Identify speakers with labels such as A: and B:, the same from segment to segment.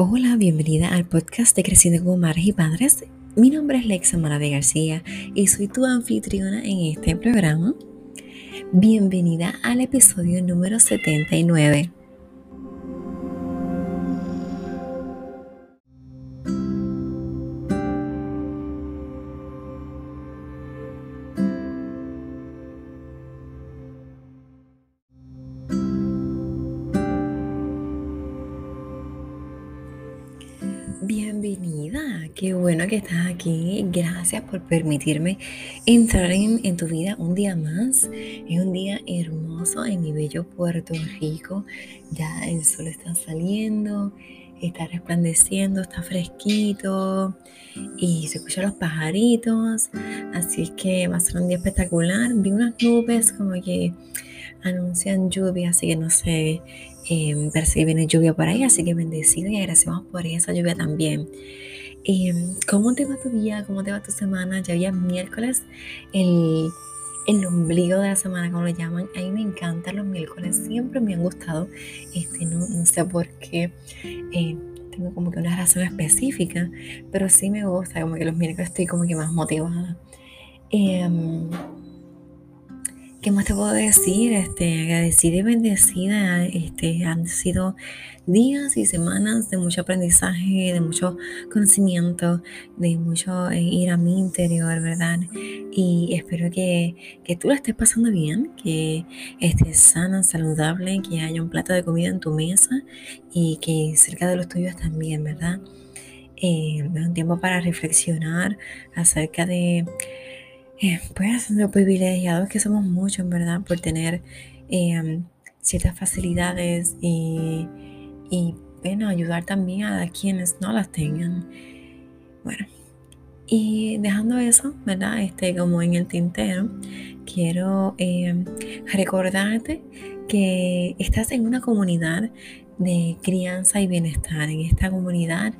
A: Hola, bienvenida al podcast de Creciendo como Madres y Padres. Mi nombre es Lexa de García y soy tu anfitriona en este programa. Bienvenida al episodio número 79. Que estás aquí. Gracias por permitirme entrar en, tu vida un día más. Es un día hermoso en mi bello Puerto Rico. Ya el sol está saliendo, está resplandeciendo, está fresquito y se escuchan los pajaritos. Así es que va a ser un día espectacular. Vi unas nubes como que anuncian lluvia, así que no sé eh, ver si viene lluvia por ahí, así que bendecido y agradecemos por esa lluvia también. Em, ¿Cómo te va tu día? ¿Cómo te va tu semana? Ya había miércoles, el, el ombligo de la semana, como lo llaman. A mí me encantan los miércoles, siempre me han gustado. Este, no, no sé por qué. Eh, tengo como que una razón específica, pero sí me gusta, como que los miércoles estoy como que más motivada. Eh, ¿Qué más te puedo decir? Este, agradecida y bendecida. Este, han sido días y semanas de mucho aprendizaje, de mucho conocimiento, de mucho eh, ir a mi interior, ¿verdad? Y espero que, que tú la estés pasando bien, que estés sana, saludable, que haya un plato de comida en tu mesa y que cerca de los tuyos también, ¿verdad? Eh, un tiempo para reflexionar acerca de eh, pues lo privilegiados que somos muchos, verdad, por tener em, ciertas facilidades y, bueno, ayudar también a quienes no las tengan. Bueno, y dejando eso, ¿verdad? Este, como en el tintero, quiero em, recordarte que estás en una comunidad de crianza y bienestar. En esta comunidad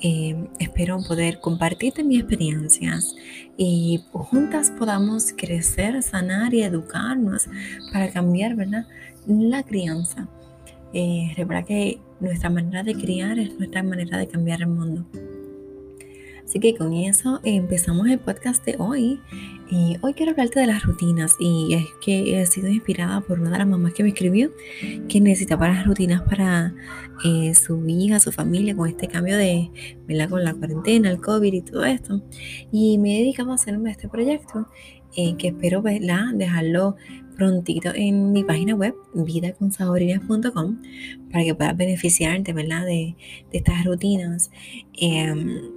A: eh, espero poder compartirte mis experiencias y juntas podamos crecer, sanar y educarnos para cambiar ¿verdad? la crianza. Eh, recuerda que nuestra manera de criar es nuestra manera de cambiar el mundo. Así que con eso empezamos el podcast de hoy. Y hoy quiero hablarte de las rutinas y es que he sido inspirada por una de las mamás que me escribió que necesitaba las rutinas para eh, su hija, su familia con este cambio de, ¿verdad? Con la cuarentena, el COVID y todo esto. Y me he dedicado a hacerme este proyecto eh, que espero ¿verdad? dejarlo prontito en mi página web vidaconsaborinas.com para que puedas beneficiarte ¿verdad? De, de estas rutinas. Eh,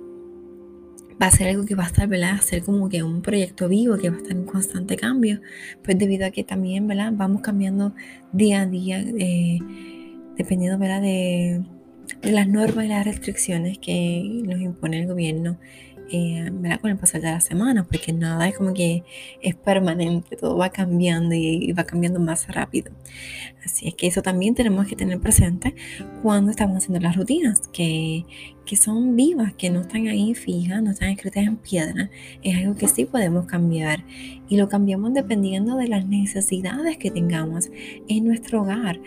A: va a ser algo que va a estar, ¿verdad? A ser como que un proyecto vivo que va a estar en constante cambio, pues debido a que también, ¿verdad? Vamos cambiando día a día, eh, dependiendo, ¿verdad? De, de, las normas y las restricciones que nos impone el gobierno eh, con el pasar de las semanas, porque nada es como que es permanente, todo va cambiando y, va cambiando más rápido. Así es que eso también tenemos que tener presente cuando estamos haciendo las rutinas, que, que son vivas, que no están ahí fijas, no están escritas en piedra, es algo que sí podemos cambiar y lo cambiamos dependiendo de las necesidades que tengamos en nuestro hogar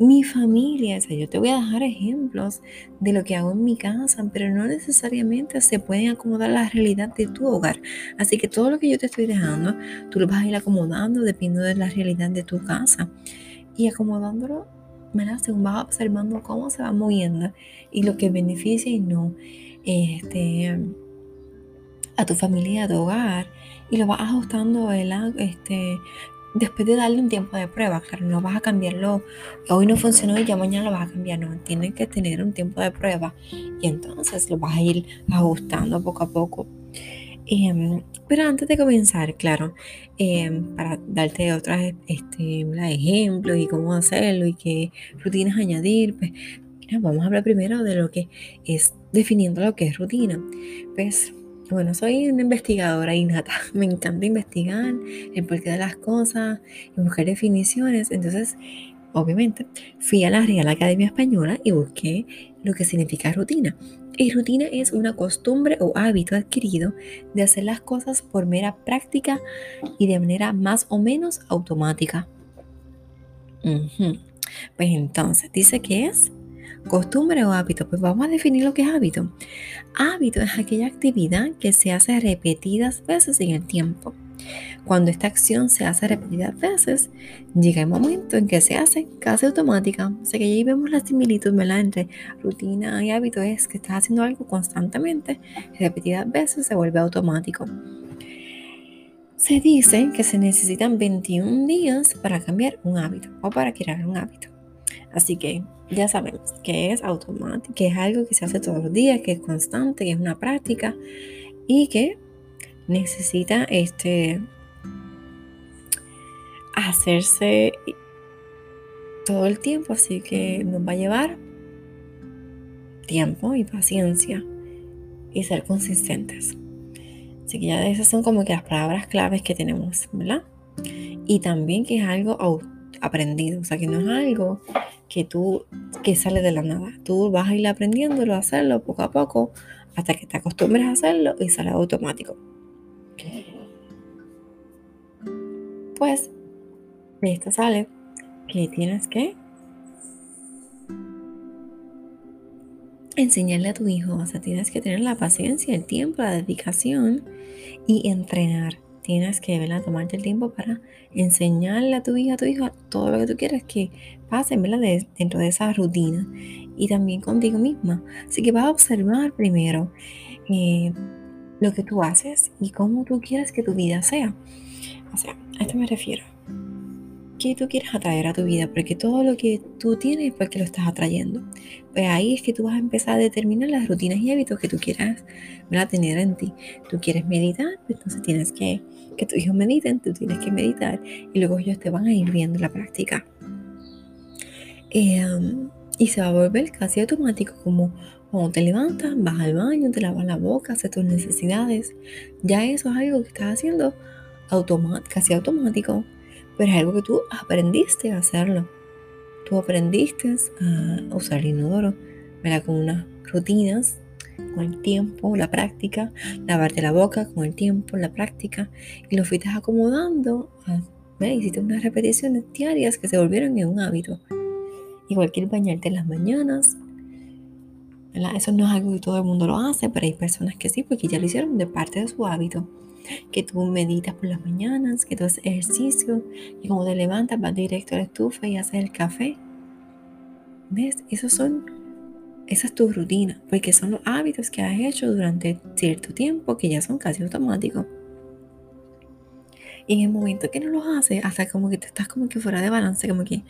A: mi familia. O sea, yo te voy a dejar ejemplos de lo que hago en mi casa, pero no necesariamente se pueden acomodar la realidad de tu hogar. Así que todo lo que yo te estoy dejando, tú lo vas a ir acomodando dependiendo de la realidad de tu casa. Y acomodándolo, ¿verdad? Según vas observando cómo se va moviendo y lo que beneficia y no este, a tu familia, a tu hogar. Y lo vas ajustando, Este, después de darle un tiempo de prueba, claro, no vas a cambiarlo, hoy no funcionó y ya mañana lo vas a cambiar, no, tienes que tener un tiempo de prueba y entonces lo vas a ir ajustando poco a poco. Em, pero antes de comenzar, claro, em, para darte otros este, ejemplos y cómo hacerlo y qué rutinas añadir, pues vamos a hablar primero de lo que es definiendo lo que es rutina. Pues bueno, soy una investigadora innata. Me encanta investigar el porqué de las cosas y buscar definiciones. Entonces, obviamente, fui a la Real Academia Española y busqué lo que significa rutina. Y rutina es una costumbre o hábito adquirido de hacer las cosas por mera práctica y de manera más o menos automática. Pues entonces, dice que es ¿Costumbre o hábito? Pues vamos a definir lo que es hábito. Hábito es aquella actividad que se hace repetidas veces en el tiempo. Cuando esta acción se hace repetidas veces, llega el momento en que se hace casi automática. O sea que ahí vemos la similitud entre rutina y hábito. Es que estás haciendo algo constantemente, repetidas veces se vuelve automático. Se dice que se necesitan 21 días para cambiar un hábito o para crear un hábito. Así que ya sabemos que es automático, que es algo que se hace todos los días, que es constante, que es una práctica y que necesita este hacerse todo el tiempo, así que nos va a llevar tiempo y paciencia y ser consistentes. Así que ya esas son como que las palabras claves que tenemos, ¿verdad? Y también que es algo aprendido, o sea que no es algo que tú, que sale de la nada. Tú vas a ir aprendiéndolo, a hacerlo poco a poco, hasta que te acostumbres a hacerlo y sale automático. Pues de esto sale que tienes que enseñarle a tu hijo, o sea, tienes que tener la paciencia, el tiempo, la dedicación y entrenar. Tienes que ¿verdad? tomarte el tiempo para enseñarle a tu hija, a tu hijo, todo lo que tú quieres que pase dentro de esa rutina y también contigo misma. Así que vas a observar primero eh, lo que tú haces y cómo tú quieres que tu vida sea. O sea, a esto me refiero. ¿Qué tú quieres atraer a tu vida? Porque todo lo que tú tienes es porque lo estás atrayendo. Pues ahí es que tú vas a empezar a determinar las rutinas y hábitos que tú quieras tener en ti. Tú quieres meditar, pues entonces tienes que que tus hijos mediten, tú tienes que meditar y luego ellos te van a ir viendo la práctica. Em, y se va a volver casi automático como cuando te levantas, vas al baño, te lavas la boca, haces tus necesidades. Ya eso es algo que estás haciendo casi automático, pero es algo que tú aprendiste a hacerlo. Tú aprendiste a usar el inodoro, ¿verdad? Con unas rutinas, con el tiempo, la práctica, lavarte la boca con el tiempo, la práctica, y lo fuiste acomodando. Hiciste unas repeticiones diarias que se volvieron en un hábito. Igual que el bañarte en las mañanas. Eso no es algo que todo el mundo lo hace, pero hay personas que sí, porque ya lo hicieron de parte de su hábito que tú meditas por las mañanas, que tú haces ejercicio, y como te levantas vas directo a la estufa y haces el café. ¿Ves? Esos son, esa es tu rutina, porque son los hábitos que has hecho durante cierto tiempo que ya son casi automáticos. Y en el momento que no los haces, hasta como que te estás como que fuera de balance, como que,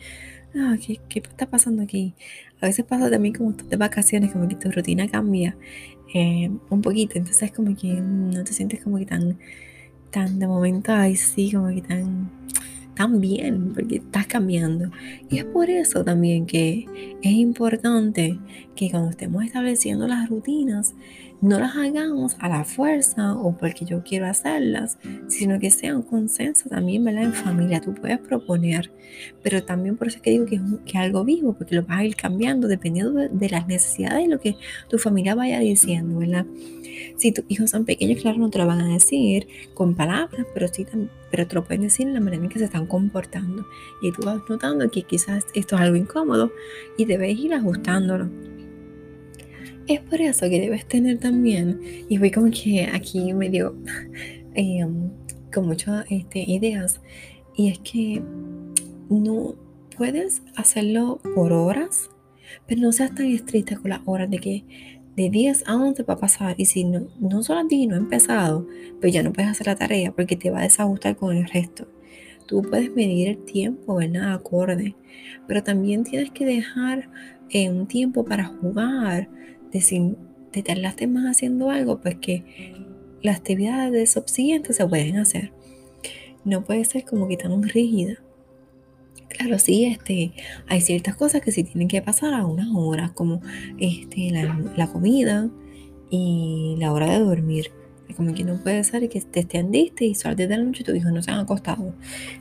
A: ah, ¿qué, ¿qué, está pasando aquí? A veces pasa también como de vacaciones, como que tu rutina cambia eh, un poquito. Entonces como que no te sientes como que tan, tan de momento, ay sí, como que tan, tan bien, porque estás cambiando. Y es por eso también que es importante que cuando estemos estableciendo las rutinas, no las hagamos a la fuerza o porque yo quiero hacerlas, sino que sea un consenso también, ¿verdad? En familia, tú puedes proponer, pero también por eso es que digo que es, algo vivo, porque lo vas a ir cambiando dependiendo de, las necesidades y lo que tu familia vaya diciendo, ¿verdad? Si tus hijos son pequeños, claro, no te lo van a decir con palabras, pero sí pero te lo pueden decir en la manera en que se están comportando. Y tú vas notando que quizás esto es algo incómodo y debes ir ajustándolo. Es por eso que debes tener también, y voy como que aquí medio eh, con muchas este, ideas, y es que no puedes hacerlo por horas, pero no seas tan estricta con las horas de que de 10 a 11 va a pasar y si no, no solo a ti no ha empezado, pues ya no puedes hacer la tarea porque te va a desajustar con el resto. Tú puedes medir el tiempo, ¿verdad? Acorde, pero también tienes que dejar eh, un tiempo para jugar, de si te tardaste más haciendo algo, pues que las actividades subsiguientes se pueden hacer. No puede ser como que tan rígida. Claro, sí, este, hay ciertas cosas que sí tienen que pasar a unas horas, como este, la, comida y la hora de dormir. Como que no puede ser que te estendiste y suerte de la noche y tu hijo no se han acostado.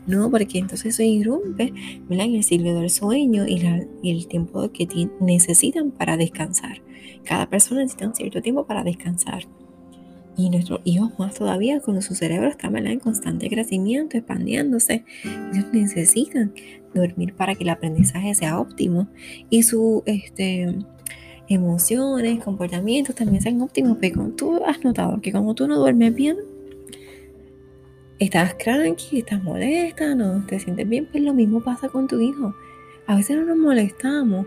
A: No, porque entonces eso irrumpe en el ciclo del sueño y el tiempo que necesitan para descansar. Cada persona necesita un cierto tiempo para descansar. y nuestros hijos más todavía cuando su cerebro está en constante crecimiento, expandiéndose. Ellos necesitan dormir para que el aprendizaje sea óptimo y sus este, emociones, comportamientos también sean óptimos. Pero tú has notado que cuando tú no duermes bien, estás cranky, estás molesta, no te sientes bien, pues lo mismo pasa con tu hijo. A veces no nos molestamos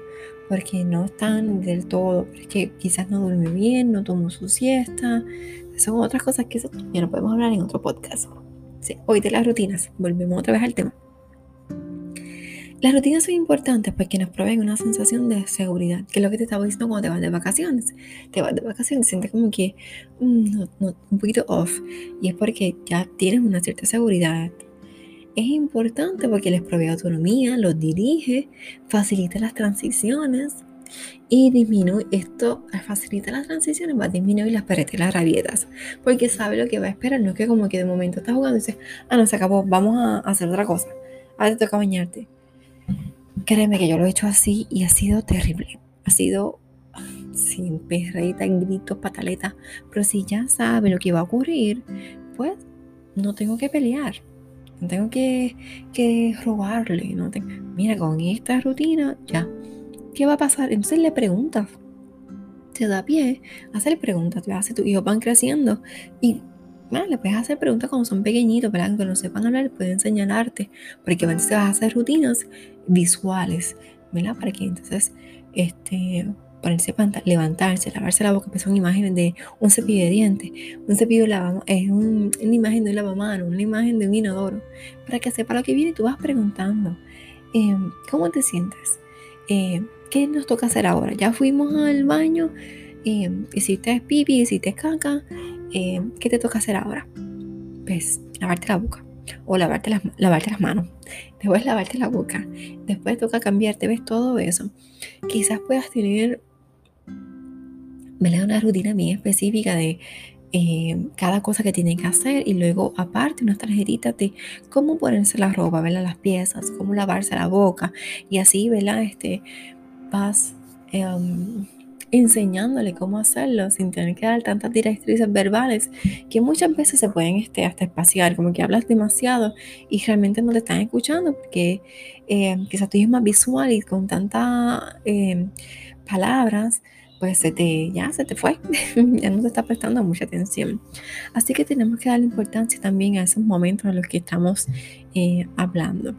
A: porque no están del todo, porque quizás no duerme bien, no tomó su siesta, son otras cosas que eso ya no podemos hablar en otro podcast. hoy de las rutinas, volvemos otra vez al tema. Las rutinas son importantes porque nos proveen una sensación de seguridad, que es lo que te estaba diciendo cuando te vas de vacaciones. Te vas de vacaciones, sientes como que mm, un poquito off, y es porque ya tienes una cierta seguridad. Es importante porque les provee autonomía, los dirige, facilita las transiciones, y disminuye, esto facilita las transiciones, va a disminuir las paredes, las rabietas, porque sabe lo que va a esperar, no es que como que de momento estás jugando y dices, ah, no, se acabó, vamos a hacer otra cosa, ahora te toca bañarte. Créeme que yo lo he hecho así y ha sido terrible, ha sido sin perreta, gritos, pataletas, pero si ya sabe lo que va a ocurrir, pues no tengo que pelear. No tengo que, que robarle. No tengo, mira, con esta rutina ya ¿qué va a pasar? Entonces le preguntas. Te da pie a hacer preguntas. Te hace tu hijo van creciendo y le puedes hacer preguntas cuando son pequeñitos, ¿verdad? Aunque no sepan hablar, pueden señalarte, porque entonces vas a hacer rutinas visuales, ¿verdad? Para que entonces, este, ponerse levantarse, lavarse la boca, pues son imágenes de un cepillo de dientes, un cepillo de es una imagen de un lavamanos, una imagen de un inodoro, para que sepa lo que viene tú vas preguntando, em, ¿cómo te sientes? Eh, ¿qué nos toca hacer ahora? Ya fuimos al baño, eh, hiciste pipi, hiciste caca, eh, ¿qué te toca hacer ahora? Pues lavarte la boca o lavarte las, lavarte las manos. Después lavarte la boca. Después toca cambiarte, ves todo eso. Quizás puedas tener una rutina bien específica de eh, cada cosa que tienen que hacer y luego aparte unas tarjetitas de cómo ponerse la ropa, ¿verdad? las piezas, cómo lavarse la boca y así, ¿verdad? Este, vas em, enseñándole cómo hacerlo sin tener que dar tantas directrices verbales que muchas veces se pueden este, hasta espaciar, como que hablas demasiado y realmente no te están escuchando porque em, quizás tú es más visual y con tantas em, palabras pues se te, ya se te fue, ya no te está prestando mucha atención. Así que tenemos que darle importancia también a esos momentos en los que estamos eh, hablando.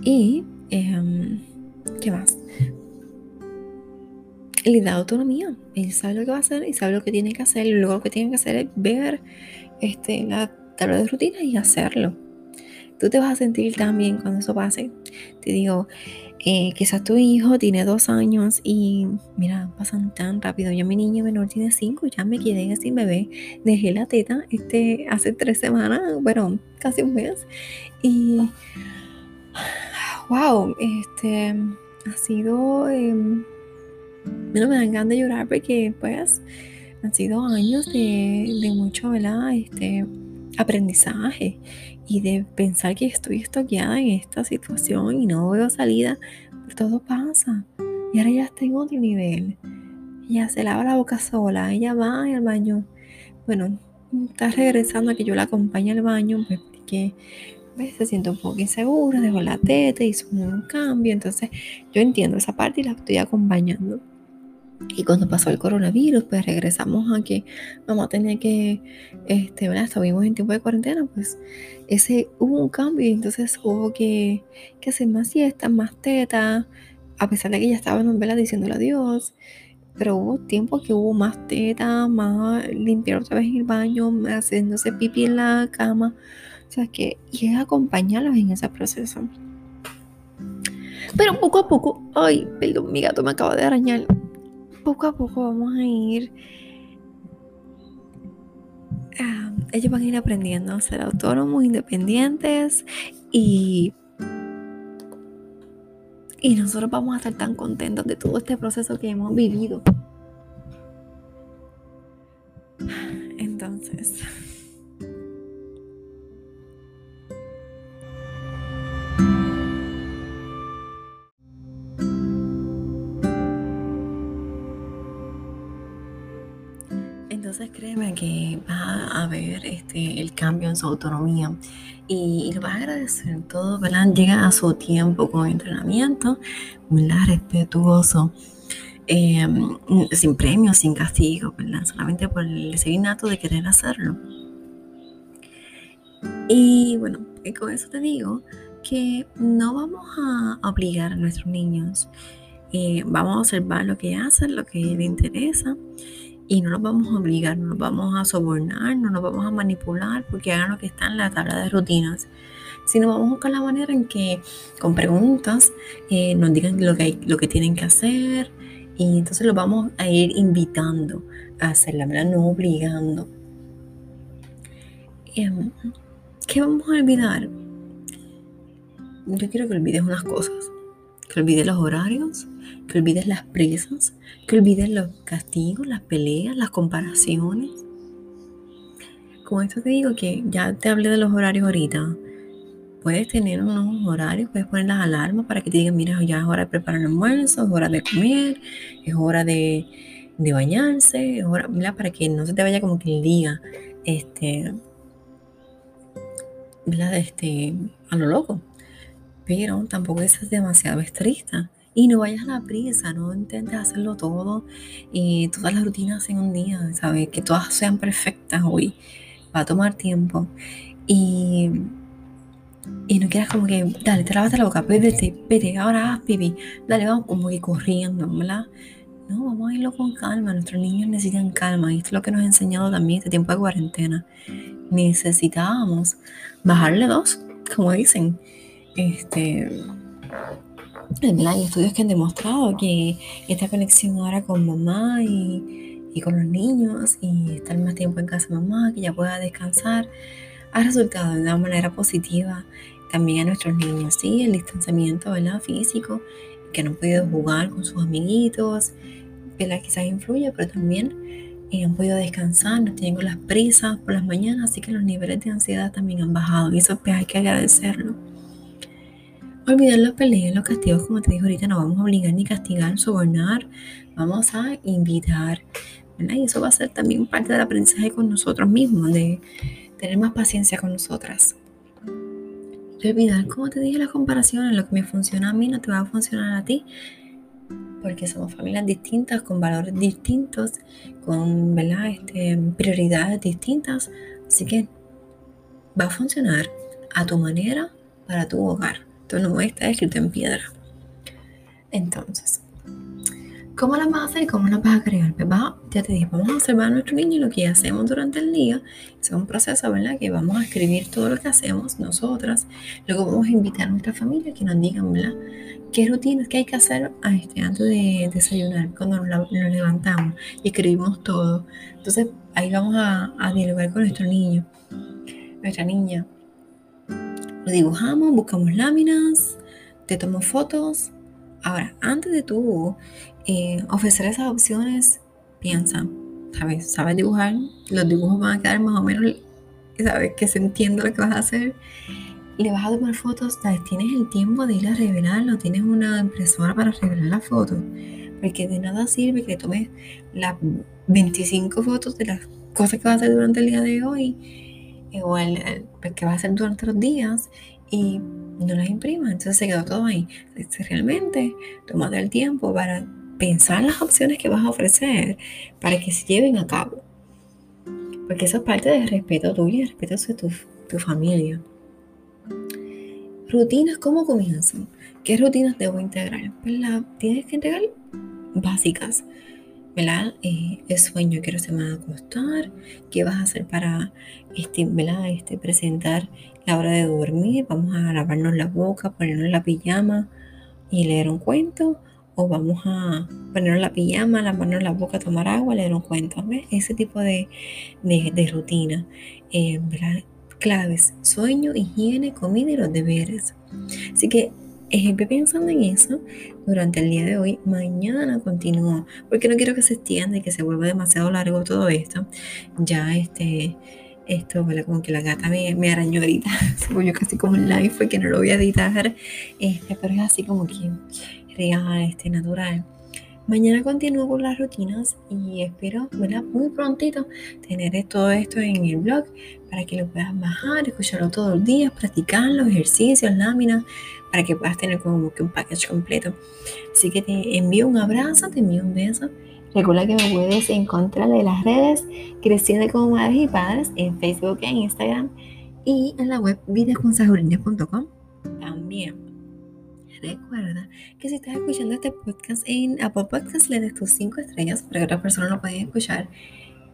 A: Y ¿Qué más? Le da autonomía. Él sabe lo que va a hacer y sabe lo que tiene que hacer. Y luego lo que tiene que hacer es ver este, la tabla de rutina y hacerlo. Tú te vas a sentir tan bien cuando eso pase. Te digo, eh, quizás tu hijo tiene dos años y mira, pasan tan rápido. Ya mi niño menor tiene cinco, ya me quedé sin bebé. Dejé la teta este, hace tres semanas, bueno, casi un mes. Y wow, este ha sido, eh, me dan ganas de llorar porque pues han sido años de, mucho, ¿verdad? Este, aprendizaje y de pensar que estoy estoqueada en esta situación y no veo salida, pero todo pasa. Y ahora ya estoy en otro nivel. Ella se lava la boca sola, ella va al baño. Bueno, está regresando a que yo la acompañe al baño, pues porque se siente un poco insegura, dejó la teta, hizo un cambio, entonces yo entiendo esa parte y la estoy acompañando. Y cuando pasó el coronavirus, pues regresamos a que mamá tenía que, este, ¿verdad? Estuvimos en tiempo de cuarentena, pues ese hubo un cambio y entonces hubo que, que hacer más siestas, más teta, a pesar de que ya estaba en vela diciéndole adiós. Pero hubo tiempo que hubo más teta, más limpiar otra vez el baño, haciéndose pipí en la cama. O sea, que y es acompañarlos en ese proceso. Pero poco a poco, ay, perdón, mi gato me acaba de arañar. Poco a poco vamos a ir. Ah, ellos van a ir aprendiendo a ser autónomos, independientes y. Y nosotros vamos a estar tan contentos de todo este proceso que hemos vivido. Entonces. Entonces créeme que va a haber este, el cambio en su autonomía y, lo vas a agradecer. Todo ¿verdad? llega a su tiempo con entrenamiento, ¿verdad? respetuoso, em, sin premio, sin castigo, ¿verdad? solamente por el deseo de querer hacerlo. Y bueno, con eso te digo que no vamos a obligar a nuestros niños. Eh, vamos a observar lo que hacen, lo que les interesa y no los vamos a obligar, no los vamos a sobornar, no los vamos a manipular porque hagan lo que está en la tabla de rutinas, sino vamos a buscar la manera en que con preguntas eh, nos digan lo que, lo que tienen que hacer y entonces los vamos a ir invitando a hacer la verdad, no obligando. Em, ¿Qué vamos a olvidar? Yo quiero que olvides unas cosas, que olvides los horarios, que olvides las prisas, que olvides los castigos, las peleas, las comparaciones. Con esto te digo que ya te hablé de los horarios ahorita. Puedes tener unos horarios, puedes poner las alarmas para que te digan, mira, ya es hora de preparar el almuerzo, es hora de comer, es hora de, bañarse, es hora, mira, para que no se te vaya como que el día, este, este, a lo loco. Pero tampoco es demasiado estricta. Y no vayas a la prisa, no intentes hacerlo todo y todas las rutinas en un día, ¿sabes? Que todas sean perfectas hoy. Va a tomar tiempo. Y, y no quieras como que, dale, te lavaste la boca, vete, vete, ahora haz pipi. Dale, vamos como que corriendo, ¿verdad? No, vamos a irlo con calma. Nuestros niños necesitan calma. Y esto es lo que nos ha enseñado también este tiempo de cuarentena. Necesitábamos bajarle dos, como dicen. Este, hay estudios que han demostrado que esta conexión ahora con mamá y, y, con los niños y estar más tiempo en casa mamá, que ya pueda descansar, ha resultado de una manera positiva también a nuestros niños, ¿sí? El distanciamiento, ¿verdad? Físico, que no han podido jugar con sus amiguitos, ¿verdad? Quizás influye, pero también eh, han podido descansar, no tienen las prisas por las mañanas, así que los niveles de ansiedad también han bajado y eso pues hay que agradecerlo. Olvidar los peleas, los castigos, como te dije ahorita, no vamos a obligar ni castigar, sobornar, vamos a invitar. Y eso va a ser también parte del aprendizaje con nosotros mismos, de tener más paciencia con nosotras. Olvidar, como te dije, las comparaciones, lo que me funciona a mí no te va a funcionar a ti, porque somos familias distintas, con valores distintos, con ¿verdad? Este, prioridades distintas, así que va a funcionar a tu manera para tu hogar. Esto no está escrito en piedra. Entonces, ¿cómo las vas a hacer y cómo las vas a crear? Pues ya te dije, vamos a observar a nuestro niño lo que hacemos durante el día. Es un proceso, ¿verdad? Que vamos a escribir todo lo que hacemos nosotras. Luego vamos a invitar a nuestra familia que nos digan, ¿verdad? ¿Qué rutinas que hay que hacer este, antes de desayunar, cuando nos, levantamos y escribimos todo? Entonces, ahí vamos a, a dialogar con nuestro niño, nuestra niña. Lo dibujamos, buscamos láminas, te tomo fotos. Ahora, antes de tú eh, ofrecer esas opciones, piensa, ¿sabes? ¿Sabes dibujar? Los dibujos van a quedar más o menos, ¿sabes? Que se entienda lo que vas a hacer. Le vas a tomar fotos, ¿sabes? Tienes el tiempo de ir a revelarlo, tienes una impresora para revelar la foto. Porque de nada sirve que tomes las 25 fotos de las cosas que vas a hacer durante el día de hoy igual el, que va a hacer durante los días y no las imprima. Entonces se quedó todo ahí. Realmente tomate el tiempo para pensar las opciones que vas a ofrecer para que se lleven a cabo. Porque eso es parte del respeto tuyo y el respeto de tu, tu familia. Rutinas, ¿cómo comienzan? ¿Qué rutinas debo integrar? Pues la, tienes que integrar básicas. ¿Verdad? Eh, el sueño, quiero se me va a acostar, qué vas a hacer para este. Este, presentar la hora de dormir, vamos a lavarnos la boca, ponernos la pijama y leer un cuento, o vamos a ponernos la pijama, lavarnos la boca, tomar agua, leer un cuento, Ese tipo de, de, rutina, eh, ¿verdad? Claves, sueño, higiene, comida y los deberes. Así que Ejemplo, pensando en eso durante el día de hoy. Mañana continúo, porque no quiero que se extienda y que se vuelva demasiado largo todo esto. Ya este, esto, ¿vale? como que la gata me, me arañó ahorita. Se volvió casi como un live, porque no lo voy a editar. Este, pero es así como que real, este, natural. Mañana continúo con las rutinas y espero, ¿verdad? Muy prontito tener todo esto en el blog para que lo puedas bajar, escucharlo todos los días, practicarlo, ejercicios, láminas, para que puedas tener como que un package completo. Así que te envío un abrazo, te envío un beso. Recuerda que me puedes encontrar en las redes Creciendo como Madres y Padres en Facebook e Instagram y en la web vidasconsajurinas.com también. Recuerda que si estás escuchando este podcast en Apple Podcasts, le des tus 5 estrellas para que otras personas lo puedan escuchar.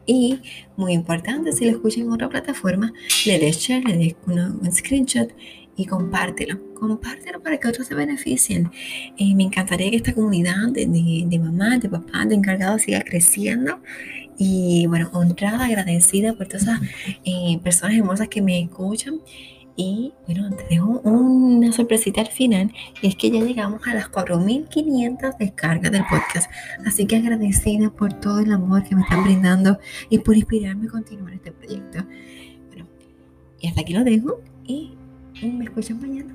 A: Y muy importante, si lo escuchas en otra plataforma, le des share, le des un screenshot y compártelo. Compártelo para que otros se beneficien. Eh, me encantaría que esta comunidad de, de, de mamás, de papás, de encargados siga creciendo. Y bueno, honrada, agradecida por todas esas eh, personas hermosas que me escuchan y bueno, te dejo una sorpresita al final, y es que ya llegamos a las 4.500 descargas del podcast. Así que agradecida por todo el amor que me están brindando y por inspirarme a continuar este proyecto. Bueno, y hasta aquí lo dejo y me escuchan mañana.